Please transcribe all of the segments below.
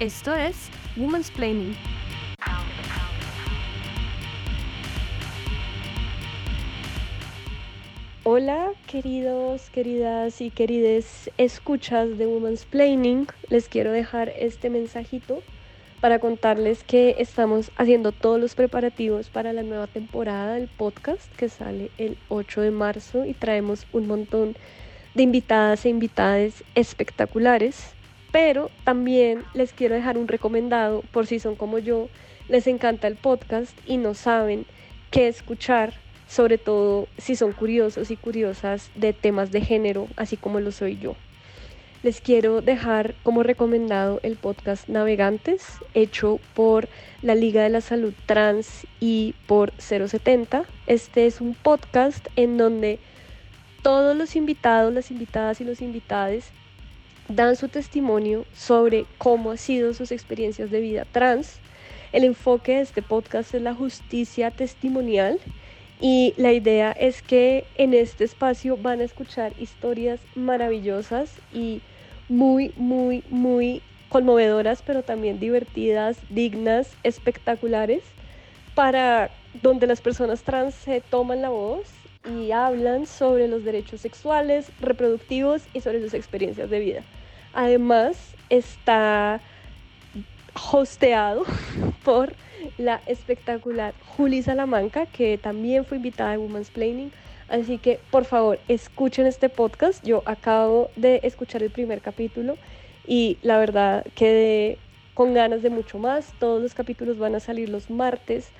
Esto es Woman's Planning. Hola queridos, queridas y querides escuchas de Woman's Planning. Les quiero dejar este mensajito para contarles que estamos haciendo todos los preparativos para la nueva temporada del podcast que sale el 8 de marzo y traemos un montón de invitadas e invitadas espectaculares. Pero también les quiero dejar un recomendado por si son como yo, les encanta el podcast y no saben qué escuchar sobre todo si son curiosos y curiosas de temas de género, así como lo soy yo. Les quiero dejar como recomendado el podcast Navegantes, hecho por la Liga de la Salud Trans y por 070. Este es un podcast en donde todos los invitados, las invitadas y los invitados dan su testimonio sobre cómo han sido sus experiencias de vida trans. El enfoque de este podcast es la justicia testimonial y la idea es que en este espacio van a escuchar historias maravillosas y muy, muy, muy conmovedoras, pero también divertidas, dignas, espectaculares, para donde las personas trans se toman la voz y hablan sobre los derechos sexuales, reproductivos y sobre sus experiencias de vida. Además, está hosteado por la espectacular Juli Salamanca, que también fue invitada a Woman's Planning. Así que por favor escuchen este podcast. Yo acabo de escuchar el primer capítulo y la verdad quedé con ganas de mucho más. Todos los capítulos van a salir los martes.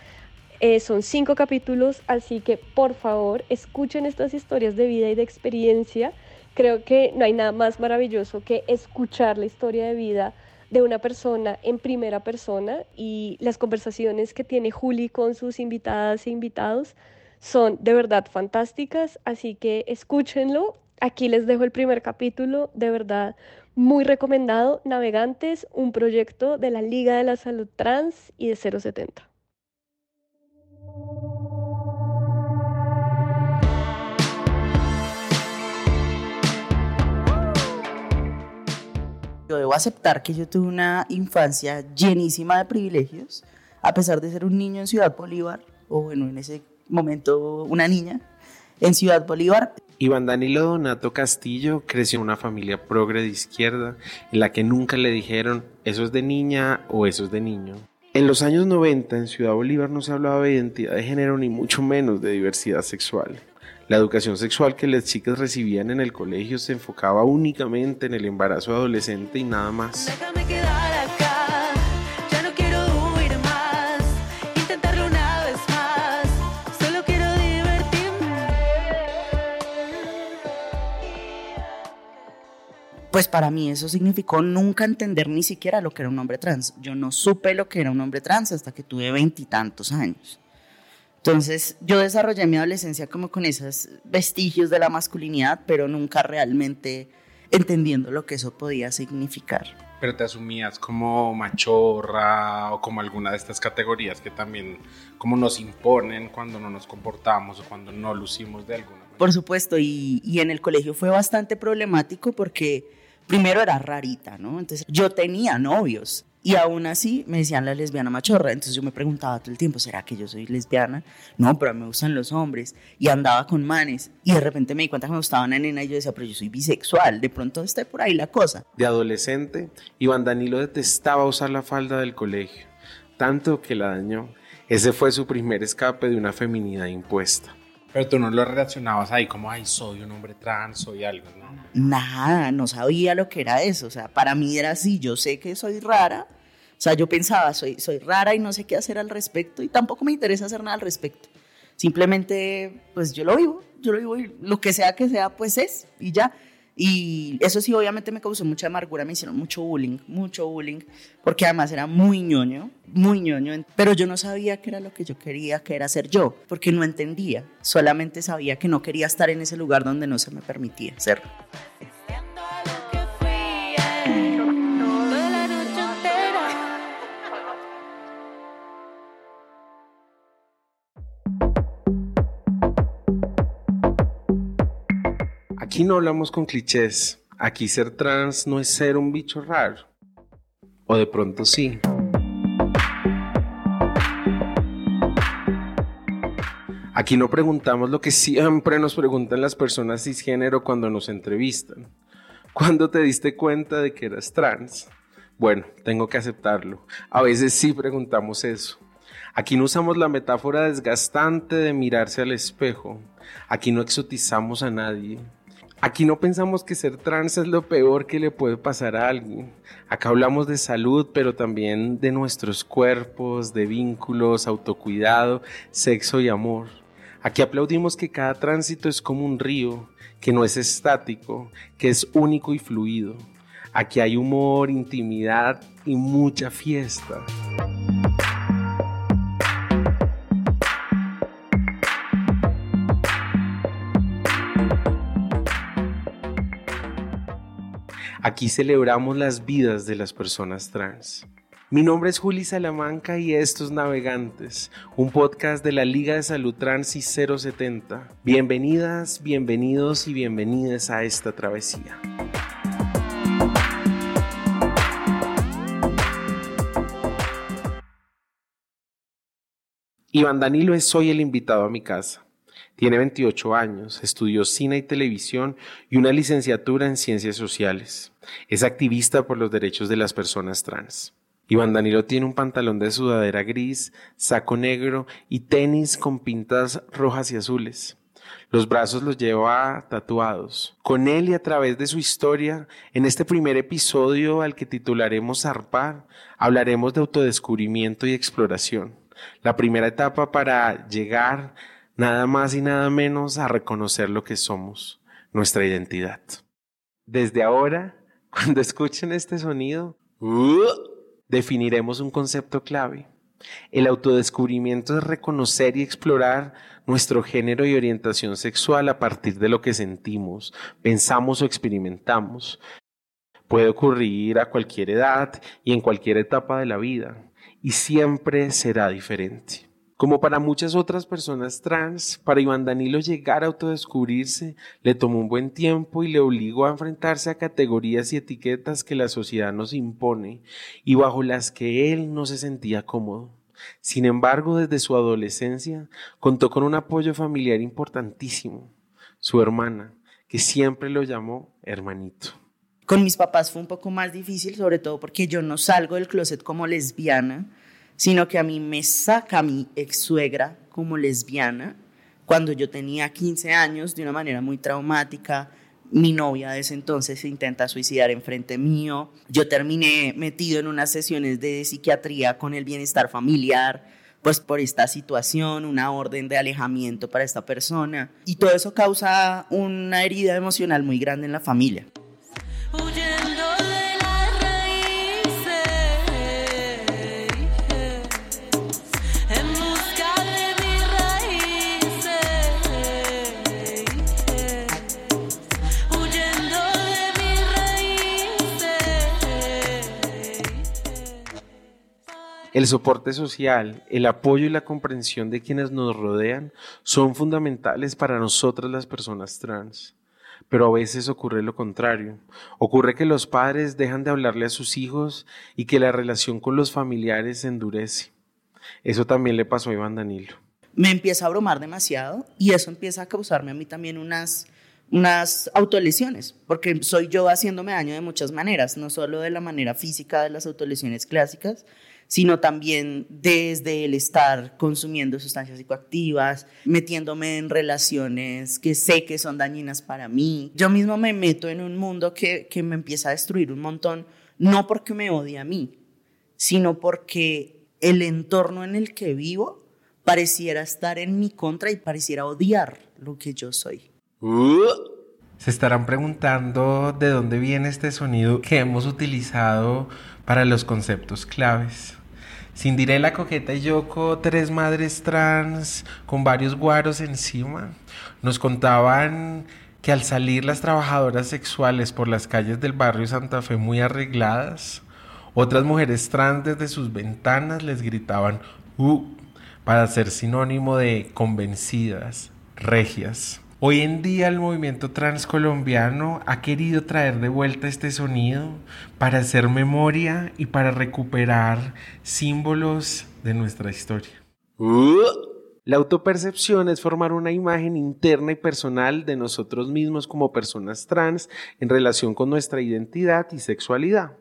Eh, son cinco capítulos, así que por favor escuchen estas historias de vida y de experiencia. Creo que no hay nada más maravilloso que escuchar la historia de vida de una persona en primera persona y las conversaciones que tiene Juli con sus invitadas e invitados son de verdad fantásticas, así que escúchenlo. Aquí les dejo el primer capítulo, de verdad muy recomendado, Navegantes, un proyecto de la Liga de la Salud Trans y de 070. Yo debo aceptar que yo tuve una infancia llenísima de privilegios, a pesar de ser un niño en Ciudad Bolívar, o bueno, en ese momento una niña en Ciudad Bolívar. Iván Danilo Donato Castillo creció en una familia progre de izquierda, en la que nunca le dijeron eso es de niña o eso es de niño. En los años 90 en Ciudad Bolívar no se hablaba de identidad de género ni mucho menos de diversidad sexual. La educación sexual que las chicas recibían en el colegio se enfocaba únicamente en el embarazo adolescente y nada más. Pues para mí eso significó nunca entender ni siquiera lo que era un hombre trans. Yo no supe lo que era un hombre trans hasta que tuve veintitantos años. Entonces yo desarrollé mi adolescencia como con esos vestigios de la masculinidad, pero nunca realmente entendiendo lo que eso podía significar. Pero te asumías como machorra o como alguna de estas categorías que también como nos imponen cuando no nos comportamos o cuando no lucimos de alguna manera. Por supuesto, y, y en el colegio fue bastante problemático porque primero era rarita, ¿no? Entonces yo tenía novios y aún así me decían la lesbiana machorra. Entonces yo me preguntaba todo el tiempo, ¿será que yo soy lesbiana? No, pero a mí me gustan los hombres. Y andaba con manes. Y de repente me di cuenta que me gustaba una nena y yo decía, pero yo soy bisexual. De pronto está por ahí la cosa. De adolescente, Iván Danilo detestaba usar la falda del colegio, tanto que la dañó. Ese fue su primer escape de una feminidad impuesta. Pero tú no lo relacionabas ahí como, ay, soy un hombre trans, soy algo, ¿no? Nada, no sabía lo que era eso. O sea, para mí era así, yo sé que soy rara. O sea, yo pensaba, soy, soy rara y no sé qué hacer al respecto y tampoco me interesa hacer nada al respecto. Simplemente, pues yo lo vivo, yo lo vivo y lo que sea que sea, pues es y ya. Y eso sí, obviamente me causó mucha amargura, me hicieron mucho bullying, mucho bullying, porque además era muy ñoño, muy ñoño, pero yo no sabía qué era lo que yo quería, que era ser yo, porque no entendía, solamente sabía que no quería estar en ese lugar donde no se me permitía ser. Aquí no hablamos con clichés. Aquí ser trans no es ser un bicho raro. O de pronto sí. Aquí no preguntamos lo que siempre nos preguntan las personas cisgénero cuando nos entrevistan. ¿Cuándo te diste cuenta de que eras trans? Bueno, tengo que aceptarlo. A veces sí preguntamos eso. Aquí no usamos la metáfora desgastante de mirarse al espejo. Aquí no exotizamos a nadie. Aquí no pensamos que ser trans es lo peor que le puede pasar a alguien. Acá hablamos de salud, pero también de nuestros cuerpos, de vínculos, autocuidado, sexo y amor. Aquí aplaudimos que cada tránsito es como un río, que no es estático, que es único y fluido. Aquí hay humor, intimidad y mucha fiesta. Aquí celebramos las vidas de las personas trans. Mi nombre es Juli Salamanca y estos Navegantes, un podcast de la Liga de Salud Trans y 070. Bienvenidas, bienvenidos y bienvenidas a esta travesía. Iván Danilo es hoy el invitado a mi casa. Tiene 28 años, estudió cine y televisión y una licenciatura en ciencias sociales. Es activista por los derechos de las personas trans. Iván Danilo tiene un pantalón de sudadera gris, saco negro y tenis con pintas rojas y azules. Los brazos los lleva tatuados. Con él y a través de su historia, en este primer episodio al que titularemos Zarpar, hablaremos de autodescubrimiento y exploración. La primera etapa para llegar nada más y nada menos a reconocer lo que somos, nuestra identidad. Desde ahora, cuando escuchen este sonido, definiremos un concepto clave. El autodescubrimiento es reconocer y explorar nuestro género y orientación sexual a partir de lo que sentimos, pensamos o experimentamos. Puede ocurrir a cualquier edad y en cualquier etapa de la vida, y siempre será diferente. Como para muchas otras personas trans, para Iván Danilo llegar a autodescubrirse le tomó un buen tiempo y le obligó a enfrentarse a categorías y etiquetas que la sociedad nos impone y bajo las que él no se sentía cómodo. Sin embargo, desde su adolescencia contó con un apoyo familiar importantísimo, su hermana, que siempre lo llamó hermanito. Con mis papás fue un poco más difícil, sobre todo porque yo no salgo del closet como lesbiana sino que a mí me saca mi ex suegra como lesbiana cuando yo tenía 15 años de una manera muy traumática. Mi novia de ese entonces se intenta suicidar enfrente mío. Yo terminé metido en unas sesiones de psiquiatría con el bienestar familiar, pues por esta situación, una orden de alejamiento para esta persona. Y todo eso causa una herida emocional muy grande en la familia. El soporte social, el apoyo y la comprensión de quienes nos rodean son fundamentales para nosotras las personas trans. Pero a veces ocurre lo contrario. Ocurre que los padres dejan de hablarle a sus hijos y que la relación con los familiares se endurece. Eso también le pasó a Iván Danilo. Me empieza a bromar demasiado y eso empieza a causarme a mí también unas, unas autolesiones, porque soy yo haciéndome daño de muchas maneras, no solo de la manera física de las autolesiones clásicas, sino también desde el estar consumiendo sustancias psicoactivas, metiéndome en relaciones que sé que son dañinas para mí. Yo mismo me meto en un mundo que, que me empieza a destruir un montón, no porque me odie a mí, sino porque el entorno en el que vivo pareciera estar en mi contra y pareciera odiar lo que yo soy. Se estarán preguntando de dónde viene este sonido que hemos utilizado para los conceptos claves. Cindirela Coqueta y Yoko, tres madres trans con varios guaros encima, nos contaban que al salir las trabajadoras sexuales por las calles del barrio Santa Fe muy arregladas, otras mujeres trans desde sus ventanas les gritaban uh, para ser sinónimo de convencidas, regias. Hoy en día el movimiento transcolombiano ha querido traer de vuelta este sonido para hacer memoria y para recuperar símbolos de nuestra historia. La autopercepción es formar una imagen interna y personal de nosotros mismos como personas trans en relación con nuestra identidad y sexualidad.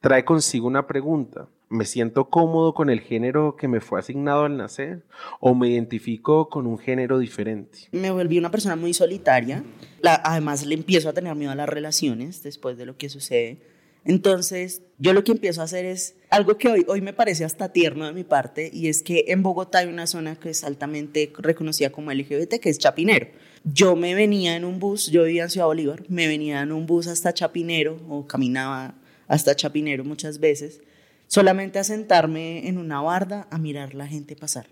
Trae consigo una pregunta. ¿Me siento cómodo con el género que me fue asignado al nacer o me identifico con un género diferente? Me volví una persona muy solitaria. además, le empiezo a tener miedo a las relaciones después de lo que sucede. Entonces, yo lo que empiezo a hacer es algo que hoy, hoy me parece hasta tierno de mi parte, y es que en Bogotá hay una zona que es altamente reconocida como LGBT, que es Chapinero. Yo me venía en un bus, yo vivía en Ciudad Bolívar, me venía en un bus hasta Chapinero, o caminaba hasta Chapinero muchas veces, solamente a sentarme en una barda a mirar la gente pasar.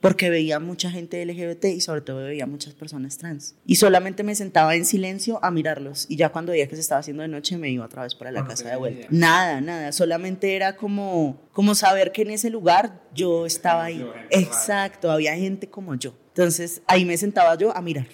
Porque veía mucha gente LGBT y sobre todo veía muchas personas trans. Y solamente me sentaba en silencio a mirarlos. Y ya cuando veía que se estaba haciendo de noche me iba otra vez para la casa de vuelta. Nada, nada. Solamente era como, como saber que en ese lugar yo estaba ahí. Exacto, había gente como yo. Entonces ahí me sentaba yo a mirar.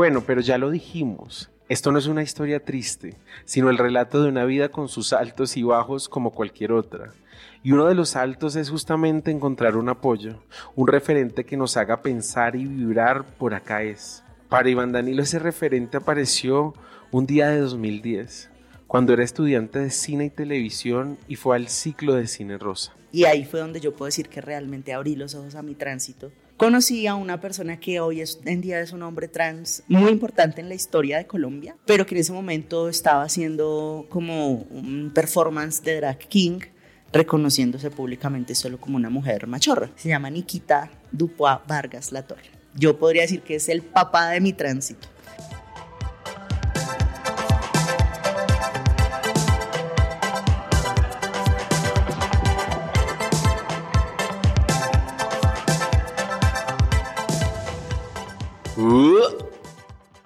Bueno, pero ya lo dijimos. Esto no es una historia triste, sino el relato de una vida con sus altos y bajos como cualquier otra. Y uno de los altos es justamente encontrar un apoyo, un referente que nos haga pensar y vibrar por acá es. Para Iván Danilo ese referente apareció un día de 2010, cuando era estudiante de cine y televisión y fue al ciclo de cine rosa. Y ahí fue donde yo puedo decir que realmente abrí los ojos a mi tránsito conocí a una persona que hoy en día es un hombre trans muy importante en la historia de Colombia, pero que en ese momento estaba haciendo como un performance de drag king, reconociéndose públicamente solo como una mujer machorra. Se llama Nikita Dupois Vargas Latorre. Yo podría decir que es el papá de mi tránsito.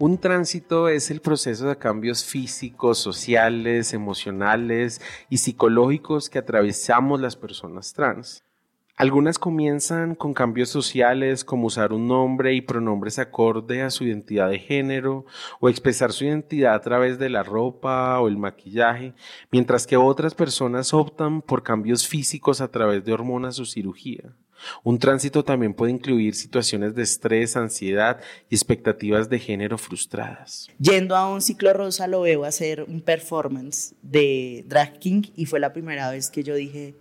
Un tránsito es el proceso de cambios físicos, sociales, emocionales y psicológicos que atravesamos las personas trans. Algunas comienzan con cambios sociales como usar un nombre y pronombres acorde a su identidad de género o expresar su identidad a través de la ropa o el maquillaje, mientras que otras personas optan por cambios físicos a través de hormonas o cirugía. Un tránsito también puede incluir situaciones de estrés, ansiedad y expectativas de género frustradas. Yendo a un ciclo rosa lo veo hacer un performance de drag king y fue la primera vez que yo dije,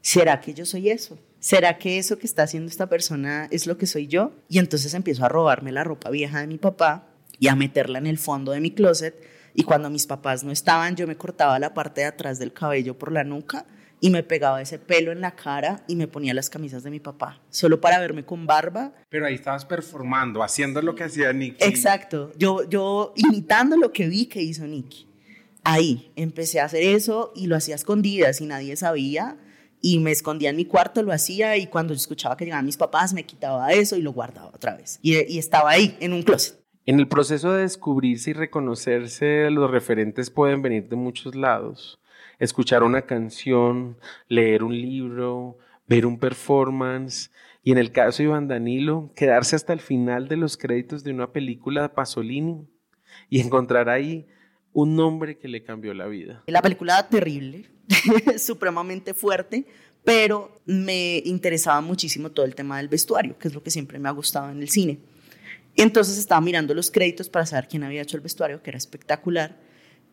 ¿será que yo soy eso? ¿Será que eso que está haciendo esta persona es lo que soy yo? Y entonces empiezo a robarme la ropa vieja de mi papá y a meterla en el fondo de mi closet. Y cuando mis papás no estaban, yo me cortaba la parte de atrás del cabello por la nuca y me pegaba ese pelo en la cara y me ponía las camisas de mi papá, solo para verme con barba. Pero ahí estabas performando, haciendo lo que hacía Nicky. Exacto, yo, yo imitando lo que vi que hizo Nicky. Ahí empecé a hacer eso y lo hacía escondidas y nadie sabía y me escondía en mi cuarto, lo hacía y cuando escuchaba que llegaban mis papás me quitaba eso y lo guardaba otra vez. Y, y estaba ahí, en un closet. En el proceso de descubrirse y reconocerse, los referentes pueden venir de muchos lados escuchar una canción, leer un libro, ver un performance y en el caso de Iván Danilo, quedarse hasta el final de los créditos de una película de Pasolini y encontrar ahí un nombre que le cambió la vida. La película terrible, supremamente fuerte, pero me interesaba muchísimo todo el tema del vestuario, que es lo que siempre me ha gustado en el cine. Entonces estaba mirando los créditos para saber quién había hecho el vestuario, que era espectacular,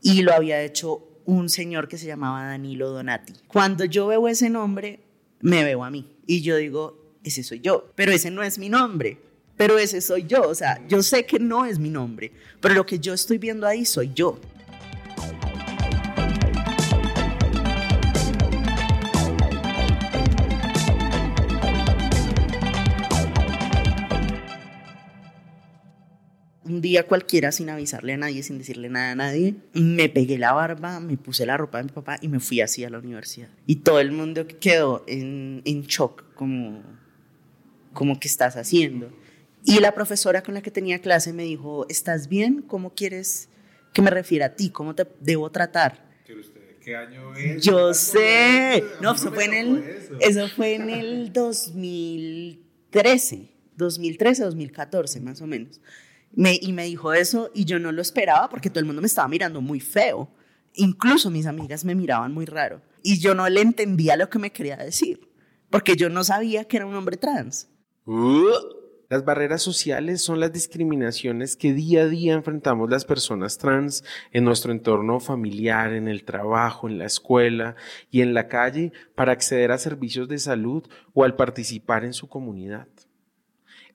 y lo había hecho un señor que se llamaba Danilo Donati. Cuando yo veo ese nombre, me veo a mí y yo digo, ese soy yo, pero ese no es mi nombre, pero ese soy yo, o sea, yo sé que no es mi nombre, pero lo que yo estoy viendo ahí soy yo. Un día cualquiera sin avisarle a nadie, sin decirle nada a nadie, me pegué la barba, me puse la ropa de mi papá y me fui así a la universidad. Y todo el mundo quedó en, en shock, como, como, ¿qué estás haciendo? Y la profesora con la que tenía clase me dijo, ¿estás bien? ¿Cómo quieres que me refiera a ti? ¿Cómo te debo tratar? ¿Qué año es? Yo sé. No, eso fue en el, eso fue en el 2013, 2013, 2014 más o menos. Me, y me dijo eso y yo no lo esperaba porque todo el mundo me estaba mirando muy feo. Incluso mis amigas me miraban muy raro. Y yo no le entendía lo que me quería decir porque yo no sabía que era un hombre trans. Uh. Las barreras sociales son las discriminaciones que día a día enfrentamos las personas trans en nuestro entorno familiar, en el trabajo, en la escuela y en la calle para acceder a servicios de salud o al participar en su comunidad.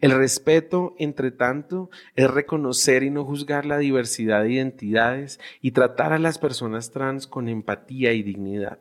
El respeto, entre tanto, es reconocer y no juzgar la diversidad de identidades y tratar a las personas trans con empatía y dignidad.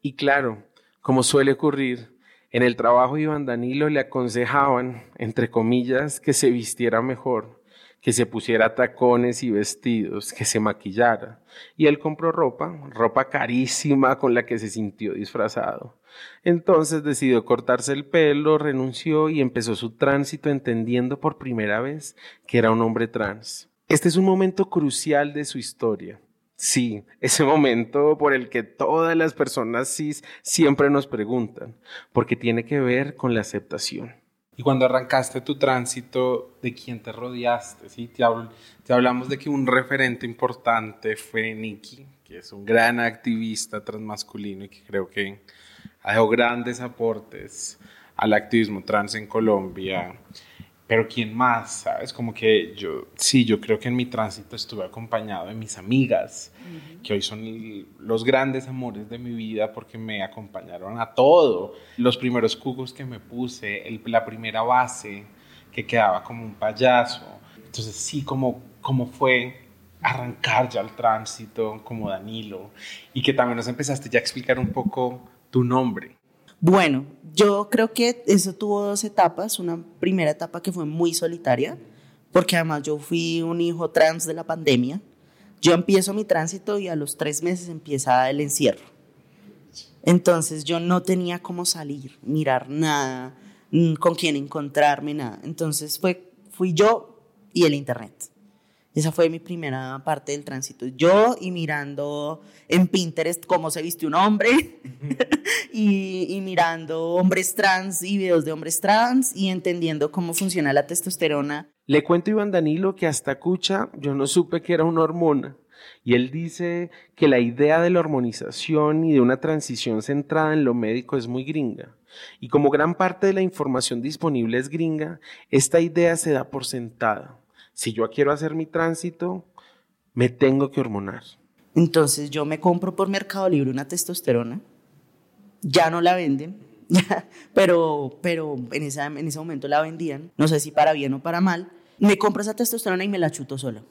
Y claro, como suele ocurrir, en el trabajo Iván Danilo le aconsejaban, entre comillas, que se vistiera mejor, que se pusiera tacones y vestidos, que se maquillara. Y él compró ropa, ropa carísima con la que se sintió disfrazado. Entonces decidió cortarse el pelo, renunció y empezó su tránsito entendiendo por primera vez que era un hombre trans. Este es un momento crucial de su historia Sí, ese momento por el que todas las personas cis siempre nos preguntan, porque tiene que ver con la aceptación. Y cuando arrancaste tu tránsito, ¿de quién te rodeaste? ¿Sí? Te, hablamos de que un referente importante fue Nicky, que es un gran activista transmasculino y que creo que ha dado grandes aportes al activismo trans en Colombia pero ¿quién más? ¿Sabes? Como que yo, sí, yo creo que en mi tránsito estuve acompañado de mis amigas, que hoy son los grandes amores de mi vida porque me acompañaron a todo. Los primeros cugos que me puse, la primera base que quedaba como un payaso. Entonces sí, como, como fue arrancar ya el tránsito como Danilo y que también nos empezaste ya a explicar un poco tu nombre. Bueno, yo creo que eso tuvo dos etapas. Una primera etapa que fue muy solitaria, porque además yo fui un hijo trans de la pandemia. Yo empiezo mi tránsito y a los tres meses empieza el encierro. Entonces yo no tenía cómo salir, mirar nada, mm, con quién encontrarme, nada. Entonces fue, fui yo y el Internet. Esa fue mi primera parte del tránsito. Yo y mirando en Pinterest cómo se viste un hombre y, mirando hombres trans y videos de hombres trans y entendiendo cómo funciona la testosterona. Le cuento a Iván Danilo que hasta Cucha yo no supe que era una hormona. Y él dice que la idea de la hormonización y de una transición centrada en lo médico es muy gringa. Y como gran parte de la información disponible es gringa, esta idea se da por sentada si yo quiero hacer mi tránsito, me tengo que hormonar. Entonces yo me compro por Mercado Libre una testosterona, ya no la venden, pero, pero en, esa, en ese momento la vendían, no sé si para bien o para mal, me compro esa testosterona y me la chuto solo.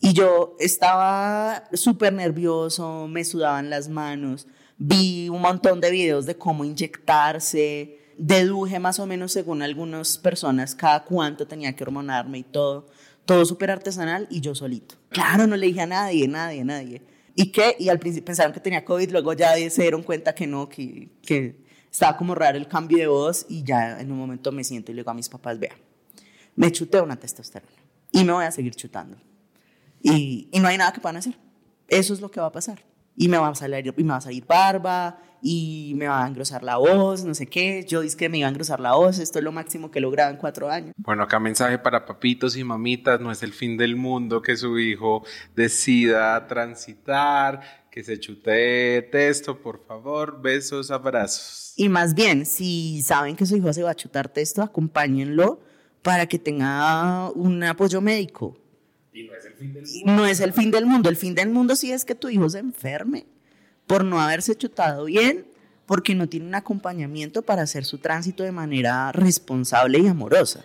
Y yo estaba súper nervioso, me sudaban las manos, vi un montón de videos de cómo inyectarse, deduje más o menos según algunas personas cada cuánto tenía que hormonarme y todo, todo súper artesanal y yo solito. Claro, no le dije a nadie, nadie, nadie. ¿Y qué? Y al principio pensaron que tenía COVID, luego ya se dieron cuenta que no, que, que estaba como raro el cambio de voz y ya en un momento me siento y le digo a mis papás, vea, me chuté una testosterona y me voy a seguir chutando. Y, y no hay nada que puedan hacer. Eso es lo que va a pasar. Y me va a salir, y me va a salir barba, y me va a engrosar la voz, no sé qué. Yo dije que me iba a engrosar la voz, esto es lo máximo que he logrado en cuatro años. Bueno, acá mensaje para papitos y mamitas, no es el fin del mundo que su hijo decida transitar, que se chutee texto, por favor, besos, abrazos. Y más bien, si saben que su hijo se va a chutar texto, acompáñenlo para que tenga un apoyo médico. Y no es el fin del mundo. No es el fin del mundo. El fin del mundo sí es que tu hijo se enferme por no haberse chutado bien, porque no tiene un acompañamiento para hacer su tránsito de manera responsable y amorosa.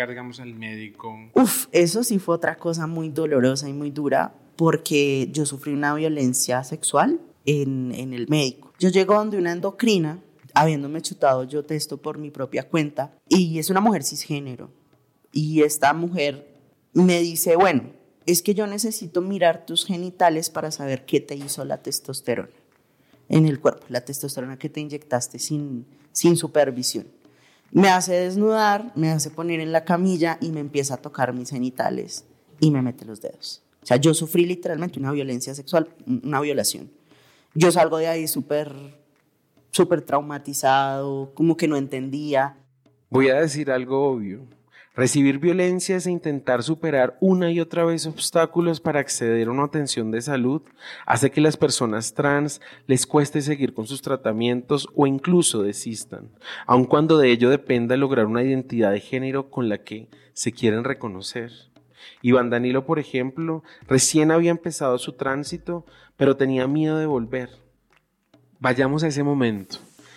Llegar, digamos, al médico? Uf, eso sí fue otra cosa muy dolorosa y muy dura porque yo sufrí una violencia sexual en, en el médico. Yo llego donde una endocrina, habiéndome chutado yo testo por mi propia cuenta, y es una mujer cisgénero. Y esta mujer me dice, bueno, es que yo necesito mirar tus genitales para saber qué te hizo la testosterona en el cuerpo, la testosterona que te inyectaste sin, sin supervisión. Me hace desnudar, me hace poner en la camilla y me empieza a tocar mis genitales y me mete los dedos. O sea, yo sufrí literalmente una violencia sexual, una violación. Yo salgo de ahí súper, súper traumatizado, como que no entendía. Voy a decir algo obvio. Recibir violencia es intentar superar una y otra vez obstáculos para acceder a una atención de salud hace que las personas trans les cueste seguir con sus tratamientos o incluso desistan, aun cuando de ello dependa lograr una identidad de género con la que se quieren reconocer. Iván Danilo, por ejemplo, recién había empezado su tránsito, pero tenía miedo de volver. Vayamos a ese momento.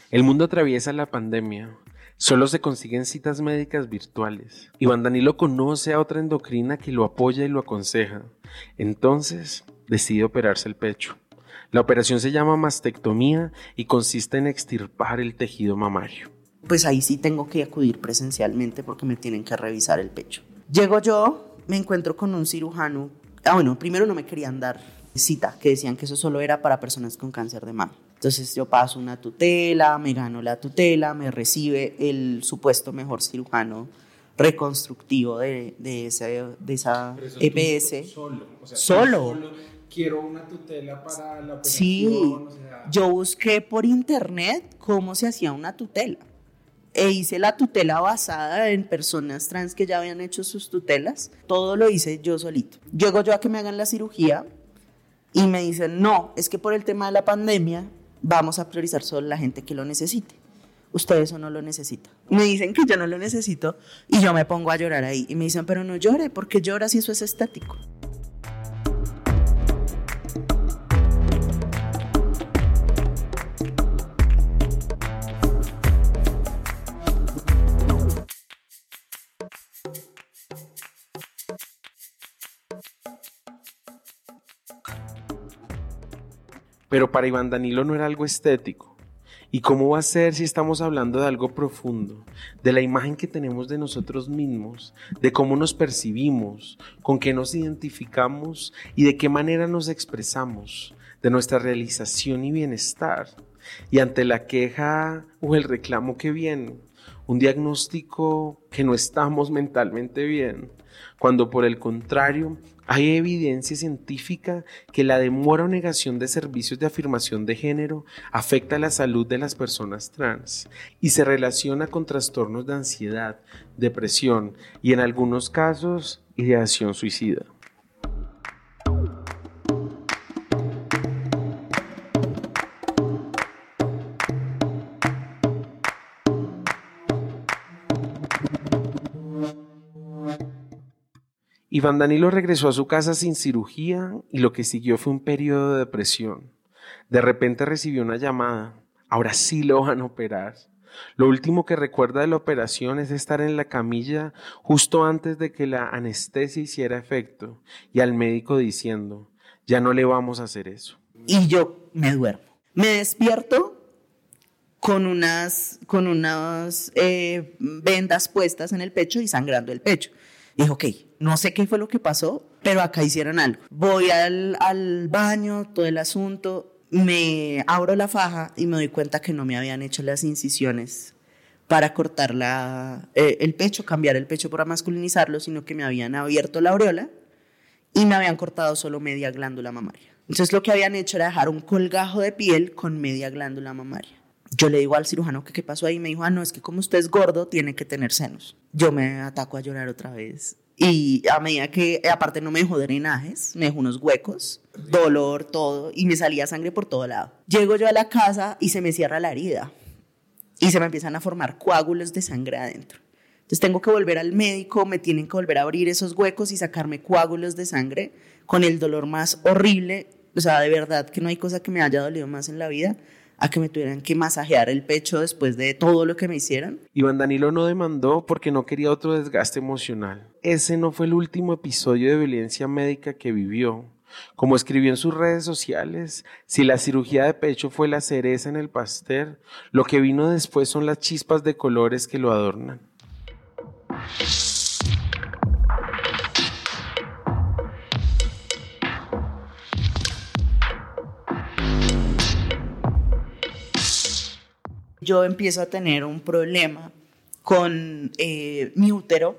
El mundo atraviesa la pandemia. Solo se consiguen citas médicas virtuales. Iván Danilo conoce a otra endocrina que lo apoya y lo aconseja. Entonces, decide operarse el pecho. La operación se llama mastectomía y consiste en extirpar el tejido mamario. Pues ahí sí tengo que acudir presencialmente porque me tienen que revisar el pecho. Llego yo, me encuentro con un cirujano. Ah, bueno, primero no me querían dar cita, que decían que eso solo era para personas con cáncer de mama. Entonces yo paso una tutela, me gano la tutela, me recibe el supuesto mejor cirujano reconstructivo de, de, de esa EPS. Solo, solo. Quiero una tutela para la operación. Sí, yo busqué por internet cómo se hacía una tutela e hice la tutela basada en personas trans que ya habían hecho sus tutelas. Todo lo hice yo solito. Llego yo a que me hagan la cirugía y me dicen, no, es que por el tema de la pandemia vamos a priorizar solo la gente que lo necesite. Usted eso no lo necesita. Me dicen que yo no lo necesito y yo me pongo a llorar ahí. Y me dicen, pero no llore, porque llora si eso es estático. Pero para Iván Danilo no era algo estético. ¿Y cómo va a ser si estamos hablando de algo profundo, de la imagen que tenemos de nosotros mismos, de cómo nos percibimos, con qué nos identificamos y de qué manera nos expresamos, de nuestra realización y bienestar? Y ante la queja o el reclamo que viene, un diagnóstico que no estamos mentalmente bien, cuando por el contrario hay evidencia científica que la demora o negación de servicios de afirmación de género afecta la salud de las personas trans y se relaciona con trastornos de ansiedad, depresión y en algunos casos ideación suicida. Iván Danilo regresó a su casa sin cirugía y lo que siguió fue un periodo de depresión. De repente recibió una llamada. Ahora sí lo van a operar. Lo último que recuerda de la operación es estar en la camilla justo antes de que la anestesia hiciera efecto y al médico diciendo, ya no le vamos a hacer eso. Y yo me duermo. Me despierto con unas, con unas eh, vendas puestas en el pecho y sangrando el pecho. Dije, ok, no sé qué fue lo que pasó, pero acá hicieron algo. Voy al, al baño, todo el asunto, me abro la faja y me doy cuenta que no me habían hecho las incisiones para cortar la, eh, el pecho, cambiar el pecho para masculinizarlo, sino que me habían abierto la aureola y me habían cortado solo media glándula mamaria. Entonces lo que habían hecho era dejar un colgajo de piel con media glándula mamaria. Yo le digo al cirujano que qué pasó ahí, me dijo, ah, no, es que como usted es gordo, tiene que tener senos. Yo me ataco a llorar otra vez. Y a medida que, aparte no me dejó drenajes, me dejó unos huecos, dolor, todo, y me salía sangre por todo lado. Llego yo a la casa y se me cierra la herida. Y se me empiezan a formar coágulos de sangre adentro. Entonces tengo que volver al médico, me tienen que volver a abrir esos huecos y sacarme coágulos de sangre con el dolor más horrible. O sea, de verdad que no hay cosa que me haya dolido más en la vida a que me tuvieran que masajear el pecho después de todo lo que me hicieran. Iván Danilo no demandó porque no quería otro desgaste emocional. Ese no fue el último episodio de violencia médica que vivió. Como escribió en sus redes sociales, si la cirugía de pecho fue la cereza en el pastel, lo que vino después son las chispas de colores que lo adornan. Yo empiezo a tener un problema con eh, mi útero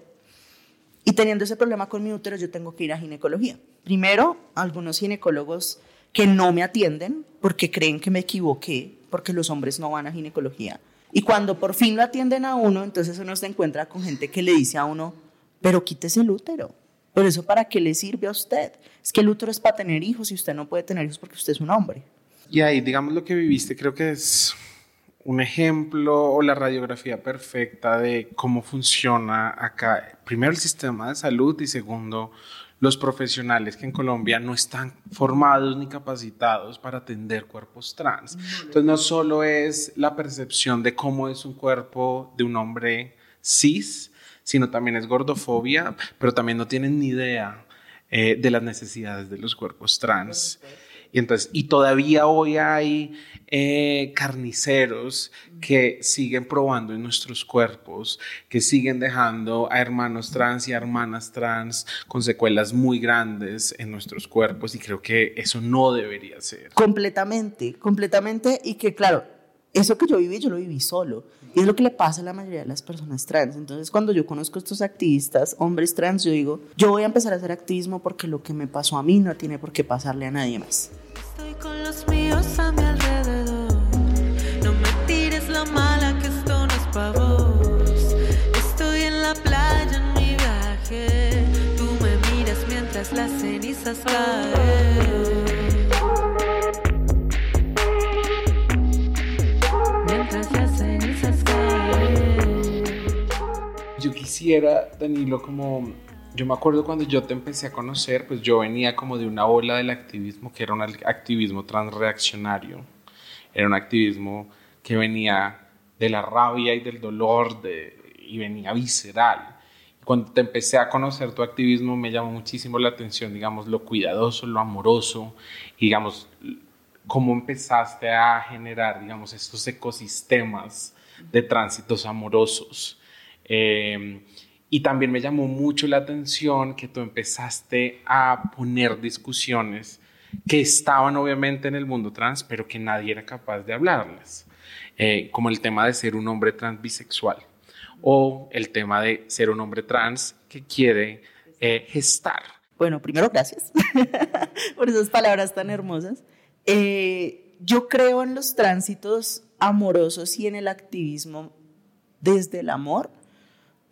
y teniendo ese problema con mi útero yo tengo que ir a ginecología. Primero, algunos ginecólogos que no me atienden porque creen que me equivoqué, porque los hombres no van a ginecología. Y cuando por fin lo atienden a uno, entonces uno se encuentra con gente que le dice a uno, pero quítese el útero. Por eso, ¿para qué le sirve a usted? Es que el útero es para tener hijos y usted no puede tener hijos porque usted es un hombre. Y ahí, digamos, lo que viviste creo que es un ejemplo o la radiografía perfecta de cómo funciona acá, primero el sistema de salud y segundo los profesionales que en Colombia no están formados ni capacitados para atender cuerpos trans. Entonces no solo es la percepción de cómo es un cuerpo de un hombre cis, sino también es gordofobia, pero también no tienen ni idea eh, de las necesidades de los cuerpos trans. Y, entonces, y todavía hoy hay eh, carniceros que siguen probando en nuestros cuerpos, que siguen dejando a hermanos trans y a hermanas trans con secuelas muy grandes en nuestros cuerpos y creo que eso no debería ser. Completamente, completamente y que claro, eso que yo viví, yo lo viví solo. Y es lo que le pasa a la mayoría de las personas trans. Entonces, cuando yo conozco a estos activistas, hombres trans, yo digo, yo voy a empezar a hacer activismo porque lo que me pasó a mí no tiene por qué pasarle a nadie más. Estoy con los míos a mi alrededor. No me tires la mala que esto no es pa' vos. Estoy en la playa en mi viaje. Tú me miras mientras las cenizas caen. Quisiera, Danilo, como yo me acuerdo cuando yo te empecé a conocer, pues yo venía como de una ola del activismo que era un activismo transreaccionario. Era un activismo que venía de la rabia y del dolor de, y venía visceral. Cuando te empecé a conocer tu activismo me llamó muchísimo la atención, digamos, lo cuidadoso, lo amoroso, y, digamos, cómo empezaste a generar, digamos, estos ecosistemas de tránsitos amorosos. Eh, y también me llamó mucho la atención que tú empezaste a poner discusiones que estaban obviamente en el mundo trans, pero que nadie era capaz de hablarlas, eh, como el tema de ser un hombre trans bisexual o el tema de ser un hombre trans que quiere eh, gestar. Bueno, primero, gracias por esas palabras tan hermosas. Eh, yo creo en los tránsitos amorosos y en el activismo desde el amor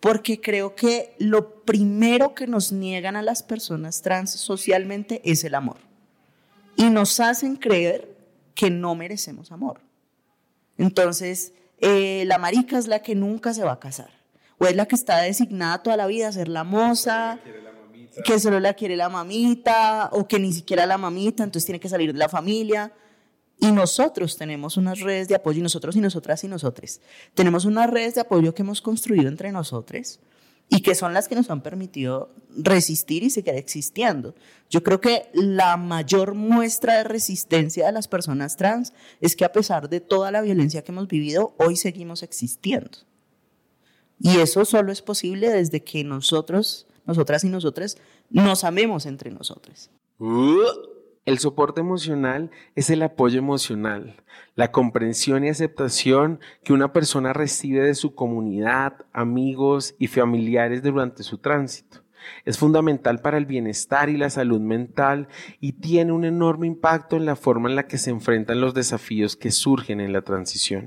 porque creo que lo primero que nos niegan a las personas trans socialmente es el amor. Y nos hacen creer que no merecemos amor. Entonces, eh, la marica es la que nunca se va a casar. O es la que está designada toda la vida a ser la moza, que solo la quiere la mamita, o que ni siquiera la mamita, entonces tiene que salir de la familia. Y nosotros tenemos unas redes de apoyo, y nosotros y nosotras y nosotros. Tenemos unas redes de apoyo que hemos construido entre nosotros y que son las que nos han permitido resistir y seguir existiendo. Yo creo que la mayor muestra de resistencia de las personas trans es que a pesar de toda la violencia que hemos vivido, hoy seguimos existiendo. Y eso solo es posible desde que nosotros, nosotras y nosotros, nos amemos entre nosotros. Uh. El soporte emocional es el apoyo emocional, la comprensión y aceptación que una persona recibe de su comunidad, amigos y familiares durante su tránsito. Es fundamental para el bienestar y la salud mental y tiene un enorme impacto en la forma en la que se enfrentan los desafíos que surgen en la transición.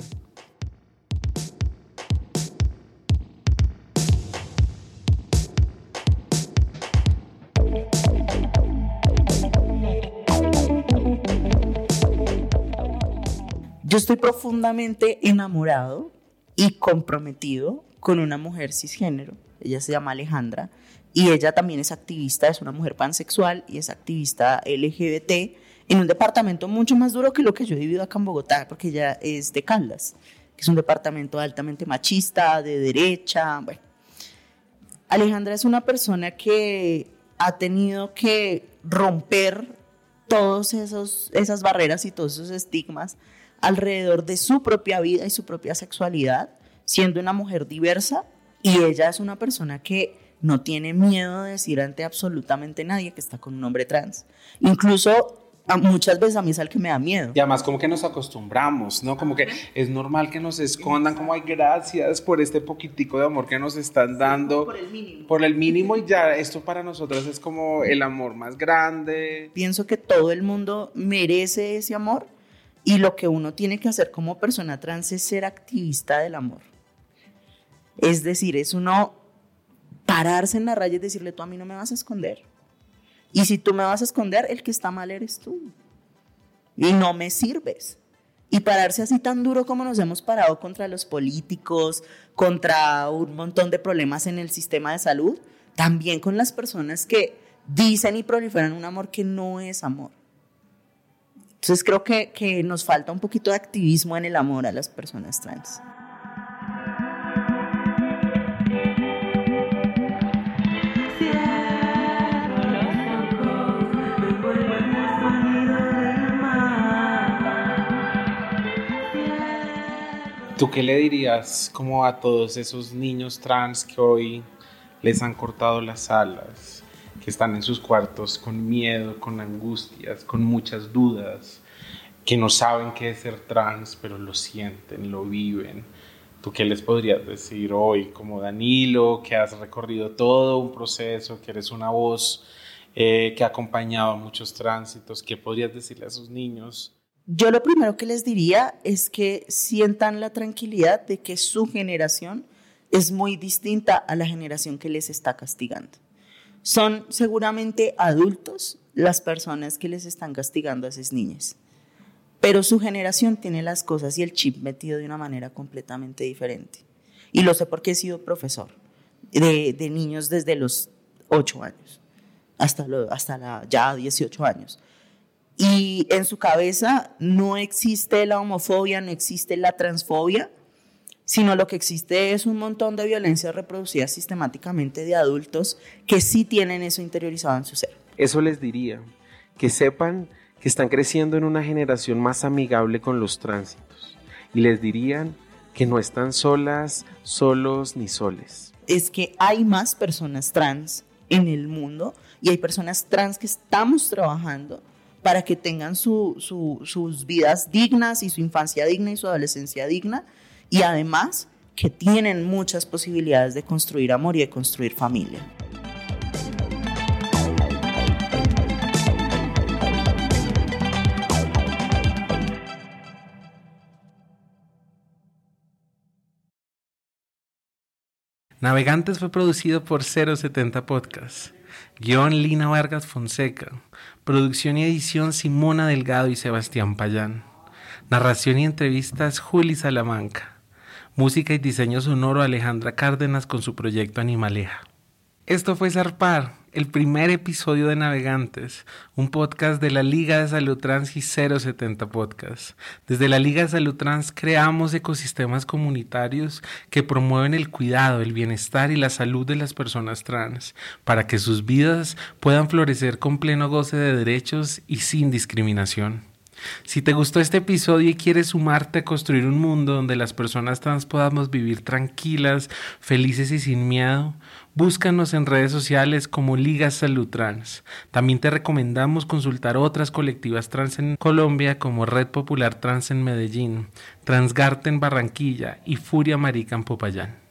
Yo estoy profundamente enamorado y comprometido con una mujer cisgénero. Ella se llama Alejandra y ella también es activista, es una mujer pansexual y es activista LGBT en un departamento mucho más duro que lo que yo he vivido acá en Bogotá, porque ella es de Caldas, que es un departamento altamente machista, de derecha, bueno. Alejandra es una persona que ha tenido que romper todas esas barreras y todos esos estigmas alrededor de su propia vida y su propia sexualidad, siendo una mujer diversa y ella es una persona que no tiene miedo de decir ante absolutamente nadie que está con un hombre trans. Incluso muchas veces a mí es al que me da miedo. Y además como que nos acostumbramos, ¿no? Como que es normal que nos escondan, como hay gracias por este poquitico de amor que nos están dando. Por el mínimo. Por el mínimo y ya esto para nosotras es como el amor más grande. Pienso que todo el mundo merece ese amor y lo que uno tiene que hacer como persona trans es ser activista del amor. Es decir, es uno pararse en la raya y decirle, tú a mí no me vas a esconder y si tú me vas a esconder, el que está mal eres tú. Y no me sirves. Y pararse así tan duro como nos hemos parado contra los políticos, contra un montón de problemas en el sistema de salud, también con las personas que dicen y proliferan un amor que no es amor. Entonces creo que, que nos falta un poquito de activismo en el amor a las personas trans. ¿Tú qué le dirías como a todos esos niños trans que hoy les han cortado las alas, que están en sus cuartos con miedo, con angustias, con muchas dudas, que no saben qué es ser trans, pero lo sienten, lo viven? ¿Tú qué les podrías decir hoy como Danilo, que has recorrido todo un proceso, que eres una voz eh, que ha acompañado a muchos tránsitos? ¿Qué podrías decirle a esos niños? Yo lo primero que les diría es que sientan la tranquilidad de que su generación es muy distinta a la generación que les está castigando. Son seguramente adultos las personas que les están castigando a esas niñas, pero su generación tiene las cosas y el chip metido de una manera completamente diferente. Y lo sé porque he sido profesor de, niños desde los 8 años hasta, hasta ya 18 años. Y en su cabeza no existe la homofobia, no existe la transfobia, sino lo que existe es un montón de violencia reproducida sistemáticamente de adultos que sí tienen eso interiorizado en su ser. Eso les diría, que sepan que están creciendo en una generación más amigable con los tránsitos y les dirían que no están solas, solos ni soles. Es que hay más personas trans en el mundo y hay personas trans que estamos trabajando para que tengan sus vidas dignas y su infancia digna y su adolescencia digna y además que tienen muchas posibilidades de construir amor y de construir familia. Navegantes fue producido por 070 Podcast. Guión Lina Vargas Fonseca. Producción y edición Simona Delgado y Sebastián Payán. Narración y entrevistas Juli Salamanca. Música y diseño sonoro Alejandra Cárdenas con su proyecto Animaleja. Esto fue Zarpar, el primer episodio de Navegantes, un podcast de la Liga de Salud Trans y 070 Podcast. Desde la Liga de Salud Trans creamos ecosistemas comunitarios que promueven el cuidado, el bienestar y la salud de las personas trans, para que sus vidas puedan florecer con pleno goce de derechos y sin discriminación. Si te gustó este episodio y quieres sumarte a construir un mundo donde las personas trans podamos vivir tranquilas, felices y sin miedo, búscanos en redes sociales como Liga Salud Trans. También te recomendamos consultar otras colectivas trans en Colombia como Red Popular Trans en Medellín, Transgarte en Barranquilla y Furia Marica en Popayán.